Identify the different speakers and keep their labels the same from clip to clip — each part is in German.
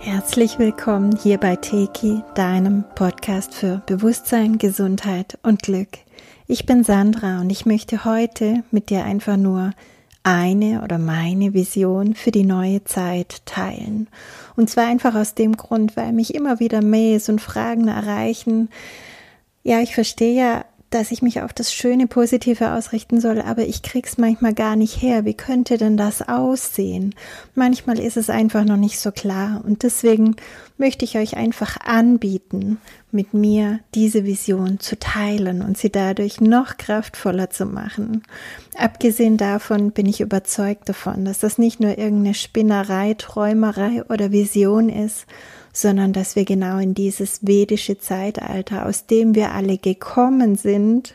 Speaker 1: Herzlich willkommen hier bei Teki, deinem Podcast für Bewusstsein, Gesundheit und Glück. Ich bin Sandra und ich möchte heute mit dir einfach nur eine oder meine Vision für die neue Zeit teilen. Und zwar einfach aus dem Grund, weil mich immer wieder Mails und Fragen erreichen. Ja, ich verstehe ja dass ich mich auf das Schöne, Positive ausrichten soll, aber ich krieg's manchmal gar nicht her. Wie könnte denn das aussehen? Manchmal ist es einfach noch nicht so klar und deswegen möchte ich euch einfach anbieten, mit mir diese Vision zu teilen und sie dadurch noch kraftvoller zu machen. Abgesehen davon bin ich überzeugt davon, dass das nicht nur irgendeine Spinnerei, Träumerei oder Vision ist, sondern dass wir genau in dieses vedische Zeitalter, aus dem wir alle gekommen sind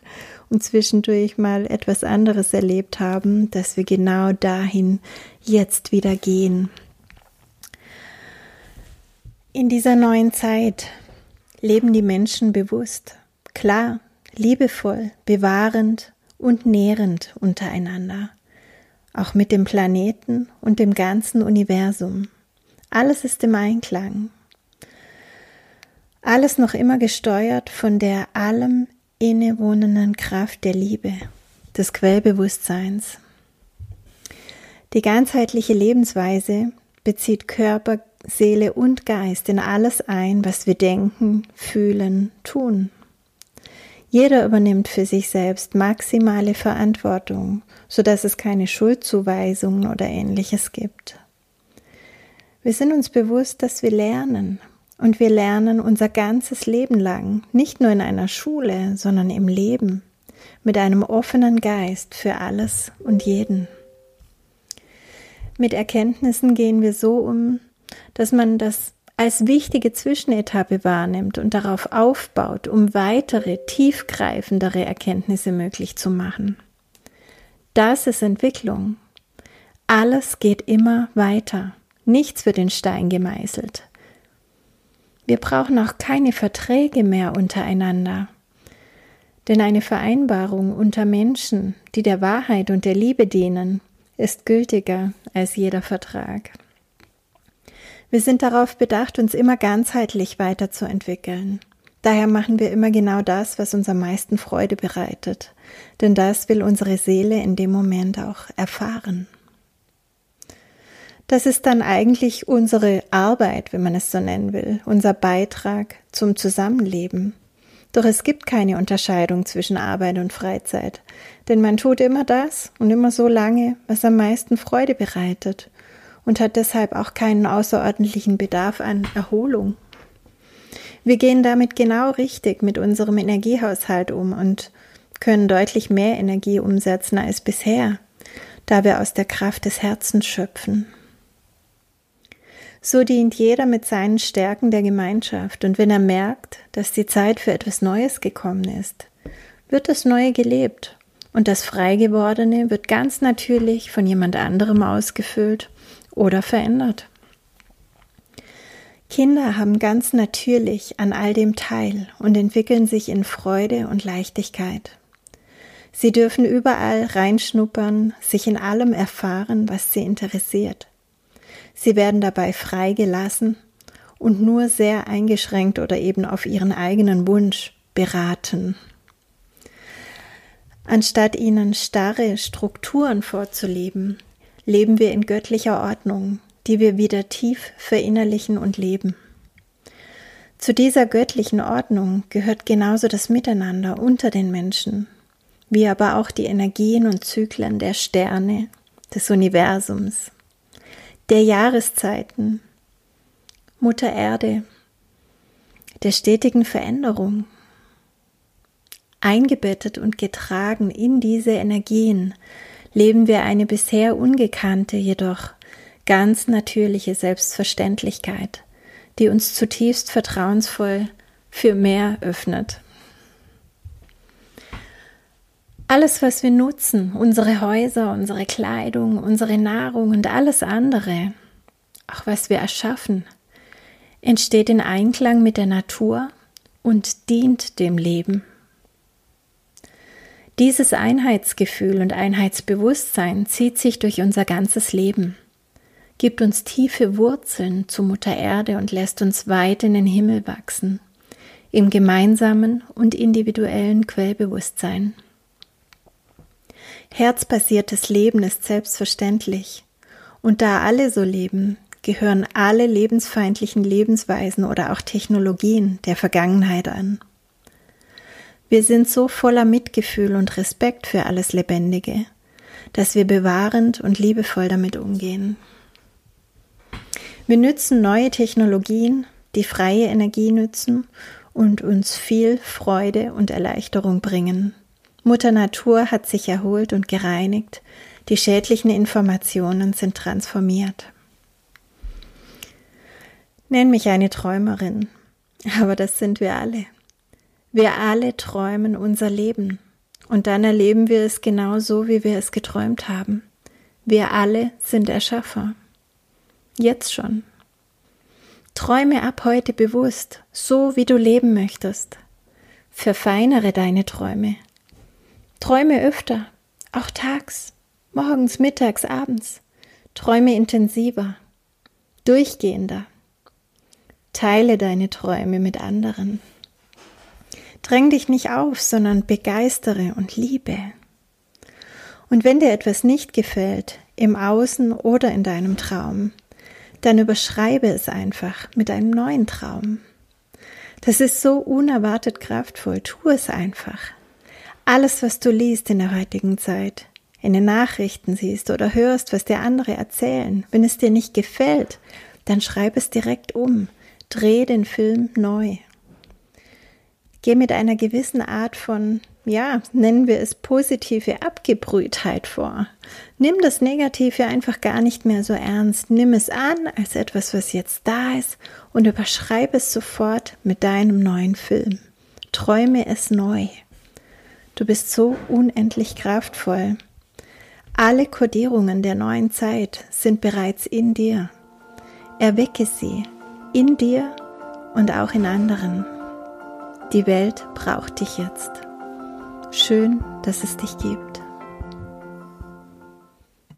Speaker 1: und zwischendurch mal etwas anderes erlebt haben, dass wir genau dahin jetzt wieder gehen. In dieser neuen Zeit leben die Menschen bewusst, klar, liebevoll, bewahrend und nährend untereinander, auch mit dem Planeten und dem ganzen Universum. Alles ist im Einklang. Alles noch immer gesteuert von der allem innewohnenden Kraft der Liebe, des Quellbewusstseins. Die ganzheitliche Lebensweise bezieht Körper, Seele und Geist in alles ein, was wir denken, fühlen, tun. Jeder übernimmt für sich selbst maximale Verantwortung, so dass es keine Schuldzuweisungen oder ähnliches gibt. Wir sind uns bewusst, dass wir lernen, und wir lernen unser ganzes Leben lang, nicht nur in einer Schule, sondern im Leben, mit einem offenen Geist für alles und jeden. Mit Erkenntnissen gehen wir so um, dass man das als wichtige Zwischenetappe wahrnimmt und darauf aufbaut, um weitere, tiefgreifendere Erkenntnisse möglich zu machen. Das ist Entwicklung. Alles geht immer weiter. Nichts wird in Stein gemeißelt. Wir brauchen auch keine Verträge mehr untereinander. Denn eine Vereinbarung unter Menschen, die der Wahrheit und der Liebe dienen, ist gültiger als jeder Vertrag. Wir sind darauf bedacht, uns immer ganzheitlich weiterzuentwickeln. Daher machen wir immer genau das, was uns am meisten Freude bereitet, denn das will unsere Seele in dem Moment auch erfahren. Das ist dann eigentlich unsere Arbeit, wenn man es so nennen will, unser Beitrag zum Zusammenleben. Doch es gibt keine Unterscheidung zwischen Arbeit und Freizeit, denn man tut immer das und immer so lange, was am meisten Freude bereitet und hat deshalb auch keinen außerordentlichen Bedarf an Erholung. Wir gehen damit genau richtig mit unserem Energiehaushalt um und können deutlich mehr Energie umsetzen als bisher, da wir aus der Kraft des Herzens schöpfen. So dient jeder mit seinen Stärken der Gemeinschaft, und wenn er merkt, dass die Zeit für etwas Neues gekommen ist, wird das Neue gelebt, und das Freigewordene wird ganz natürlich von jemand anderem ausgefüllt oder verändert. Kinder haben ganz natürlich an all dem teil und entwickeln sich in Freude und Leichtigkeit. Sie dürfen überall reinschnuppern, sich in allem erfahren, was sie interessiert. Sie werden dabei freigelassen und nur sehr eingeschränkt oder eben auf ihren eigenen Wunsch beraten. Anstatt ihnen starre Strukturen vorzuleben, leben wir in göttlicher Ordnung, die wir wieder tief verinnerlichen und leben. Zu dieser göttlichen Ordnung gehört genauso das Miteinander unter den Menschen, wie aber auch die Energien und Zyklen der Sterne, des Universums der Jahreszeiten, Mutter Erde, der stetigen Veränderung. Eingebettet und getragen in diese Energien leben wir eine bisher ungekannte, jedoch ganz natürliche Selbstverständlichkeit, die uns zutiefst vertrauensvoll für mehr öffnet. Alles, was wir nutzen, unsere Häuser, unsere Kleidung, unsere Nahrung und alles andere, auch was wir erschaffen, entsteht in Einklang mit der Natur und dient dem Leben. Dieses Einheitsgefühl und Einheitsbewusstsein zieht sich durch unser ganzes Leben, gibt uns tiefe Wurzeln zu Mutter Erde und lässt uns weit in den Himmel wachsen, im gemeinsamen und individuellen Quellbewusstsein. Herzbasiertes Leben ist selbstverständlich, und da alle so leben, gehören alle lebensfeindlichen Lebensweisen oder auch Technologien der Vergangenheit an. Wir sind so voller Mitgefühl und Respekt für alles Lebendige, dass wir bewahrend und liebevoll damit umgehen. Wir nützen neue Technologien, die freie Energie nützen und uns viel Freude und Erleichterung bringen. Mutter Natur hat sich erholt und gereinigt, die schädlichen Informationen sind transformiert. Nenn mich eine Träumerin, aber das sind wir alle. Wir alle träumen unser Leben und dann erleben wir es genau so, wie wir es geträumt haben. Wir alle sind Erschaffer. Jetzt schon. Träume ab heute bewusst, so wie du leben möchtest. Verfeinere deine Träume. Träume öfter, auch tags, morgens, mittags, abends. Träume intensiver, durchgehender. Teile deine Träume mit anderen. Dräng dich nicht auf, sondern begeistere und liebe. Und wenn dir etwas nicht gefällt, im Außen oder in deinem Traum, dann überschreibe es einfach mit einem neuen Traum. Das ist so unerwartet kraftvoll, tu es einfach. Alles, was du liest in der heutigen Zeit, in den Nachrichten siehst oder hörst, was dir andere erzählen, wenn es dir nicht gefällt, dann schreib es direkt um, dreh den Film neu Geh mit einer gewissen Art von, ja, nennen wir es positive Abgebrühtheit vor. Nimm das Negative einfach gar nicht mehr so ernst. Nimm es an als etwas, was jetzt da ist und überschreibe es sofort mit deinem neuen Film. Träume es neu. Du bist so unendlich kraftvoll. Alle Kodierungen der neuen Zeit sind bereits in dir. Erwecke sie in dir und auch in anderen. Die Welt braucht dich jetzt. Schön, dass es dich gibt.